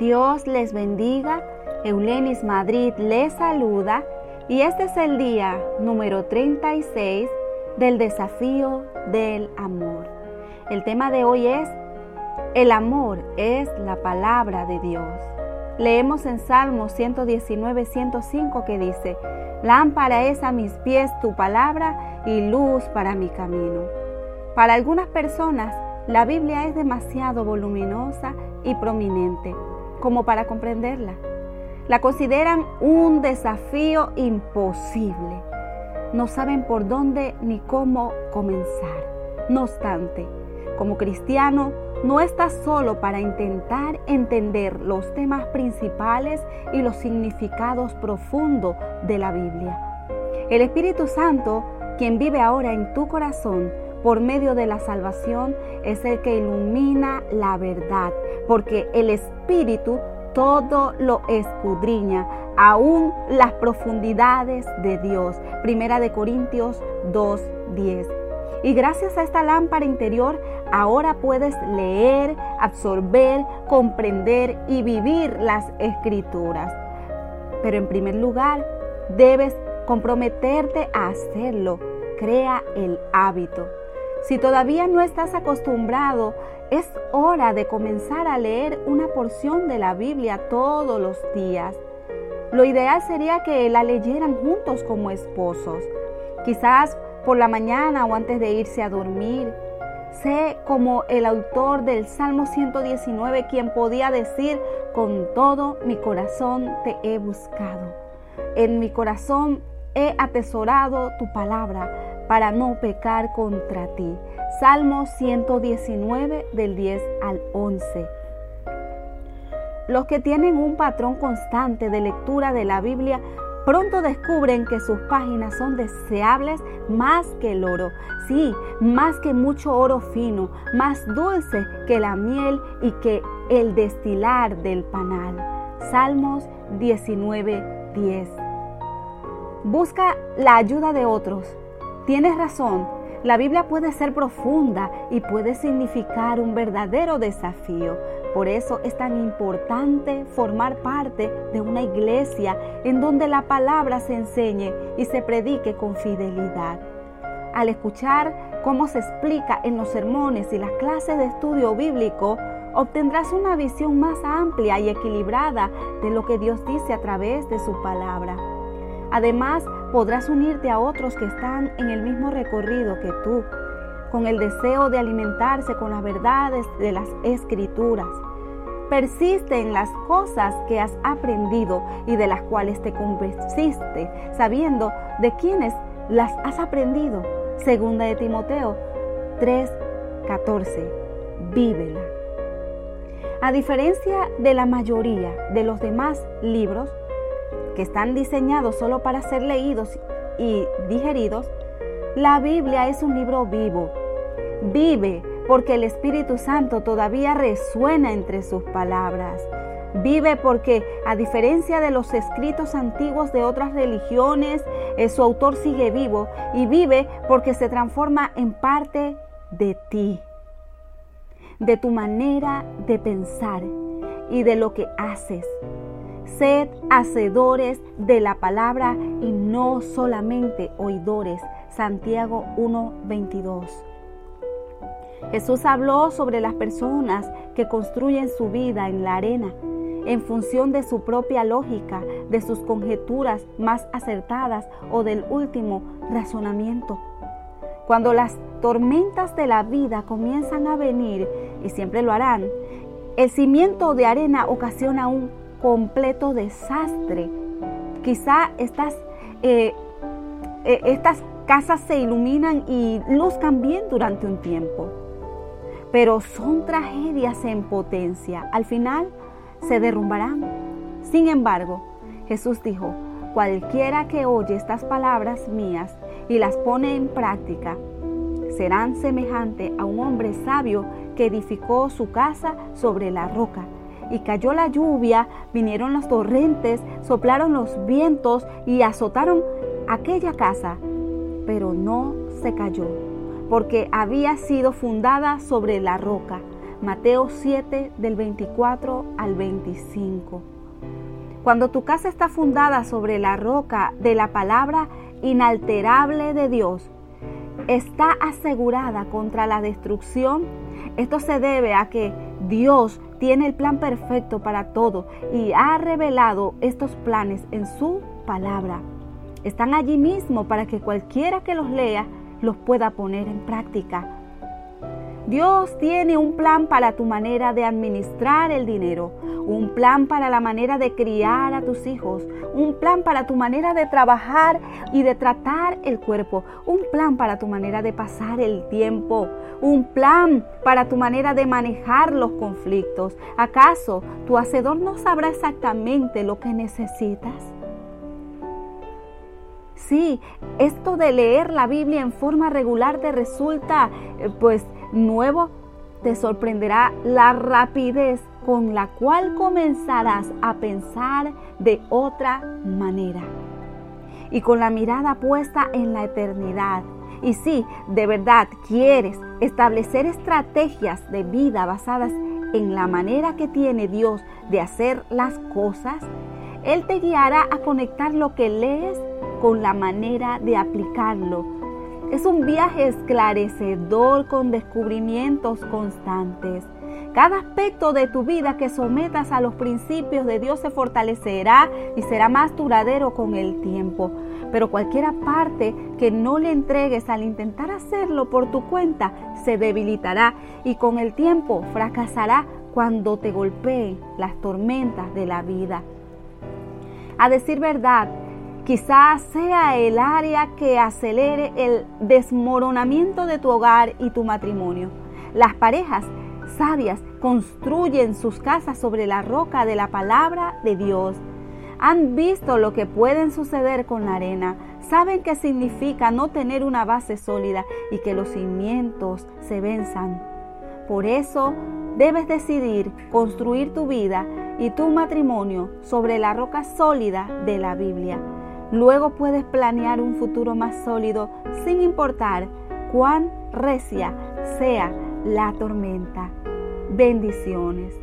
Dios les bendiga. Eulenis Madrid les saluda y este es el día número 36 del desafío del amor. El tema de hoy es El amor es la palabra de Dios. Leemos en Salmos 119, 105 que dice, Lámpara es a mis pies tu palabra y luz para mi camino. Para algunas personas, la Biblia es demasiado voluminosa y prominente como para comprenderla. La consideran un desafío imposible. No saben por dónde ni cómo comenzar. No obstante, como cristiano, no estás solo para intentar entender los temas principales y los significados profundos de la Biblia. El Espíritu Santo, quien vive ahora en tu corazón, por medio de la salvación es el que ilumina la verdad, porque el Espíritu todo lo escudriña, aún las profundidades de Dios. Primera de Corintios 2:10. Y gracias a esta lámpara interior, ahora puedes leer, absorber, comprender y vivir las escrituras. Pero en primer lugar, debes comprometerte a hacerlo. Crea el hábito. Si todavía no estás acostumbrado, es hora de comenzar a leer una porción de la Biblia todos los días. Lo ideal sería que la leyeran juntos como esposos, quizás por la mañana o antes de irse a dormir. Sé como el autor del Salmo 119 quien podía decir, con todo mi corazón te he buscado. En mi corazón he atesorado tu palabra para no pecar contra ti. Salmo 119 del 10 al 11. Los que tienen un patrón constante de lectura de la Biblia pronto descubren que sus páginas son deseables más que el oro, sí, más que mucho oro fino, más dulce que la miel y que el destilar del panal. Salmos 19, 10. Busca la ayuda de otros Tienes razón, la Biblia puede ser profunda y puede significar un verdadero desafío. Por eso es tan importante formar parte de una iglesia en donde la palabra se enseñe y se predique con fidelidad. Al escuchar cómo se explica en los sermones y las clases de estudio bíblico, obtendrás una visión más amplia y equilibrada de lo que Dios dice a través de su palabra. Además, podrás unirte a otros que están en el mismo recorrido que tú, con el deseo de alimentarse con las verdades de las escrituras. Persiste en las cosas que has aprendido y de las cuales te convenciste, sabiendo de quiénes las has aprendido. Segunda de Timoteo 3:14. Vívela. A diferencia de la mayoría de los demás libros, que están diseñados solo para ser leídos y digeridos, la Biblia es un libro vivo. Vive porque el Espíritu Santo todavía resuena entre sus palabras. Vive porque, a diferencia de los escritos antiguos de otras religiones, eh, su autor sigue vivo y vive porque se transforma en parte de ti, de tu manera de pensar y de lo que haces. Sed hacedores de la palabra y no solamente oidores. Santiago 1:22. Jesús habló sobre las personas que construyen su vida en la arena en función de su propia lógica, de sus conjeturas más acertadas o del último razonamiento. Cuando las tormentas de la vida comienzan a venir, y siempre lo harán, el cimiento de arena ocasiona un completo desastre. Quizá estas, eh, eh, estas casas se iluminan y luzcan bien durante un tiempo, pero son tragedias en potencia. Al final se derrumbarán. Sin embargo, Jesús dijo, cualquiera que oye estas palabras mías y las pone en práctica, serán semejante a un hombre sabio que edificó su casa sobre la roca y cayó la lluvia, vinieron los torrentes, soplaron los vientos y azotaron aquella casa, pero no se cayó, porque había sido fundada sobre la roca. Mateo 7 del 24 al 25. Cuando tu casa está fundada sobre la roca de la palabra inalterable de Dios, está asegurada contra la destrucción. Esto se debe a que Dios tiene el plan perfecto para todo y ha revelado estos planes en su palabra. Están allí mismo para que cualquiera que los lea los pueda poner en práctica. Dios tiene un plan para tu manera de administrar el dinero, un plan para la manera de criar a tus hijos, un plan para tu manera de trabajar y de tratar el cuerpo, un plan para tu manera de pasar el tiempo, un plan para tu manera de manejar los conflictos. ¿Acaso tu hacedor no sabrá exactamente lo que necesitas? Sí, esto de leer la Biblia en forma regular te resulta eh, pues nuevo, te sorprenderá la rapidez con la cual comenzarás a pensar de otra manera y con la mirada puesta en la eternidad. Y si de verdad quieres establecer estrategias de vida basadas en la manera que tiene Dios de hacer las cosas, Él te guiará a conectar lo que lees con la manera de aplicarlo es un viaje esclarecedor con descubrimientos constantes. Cada aspecto de tu vida que sometas a los principios de Dios se fortalecerá y será más duradero con el tiempo. Pero cualquier parte que no le entregues al intentar hacerlo por tu cuenta se debilitará y con el tiempo fracasará cuando te golpeen las tormentas de la vida. A decir verdad, Quizás sea el área que acelere el desmoronamiento de tu hogar y tu matrimonio. Las parejas sabias construyen sus casas sobre la roca de la palabra de Dios. Han visto lo que pueden suceder con la arena. Saben qué significa no tener una base sólida y que los cimientos se venzan. Por eso debes decidir construir tu vida y tu matrimonio sobre la roca sólida de la Biblia. Luego puedes planear un futuro más sólido sin importar cuán recia sea la tormenta. Bendiciones.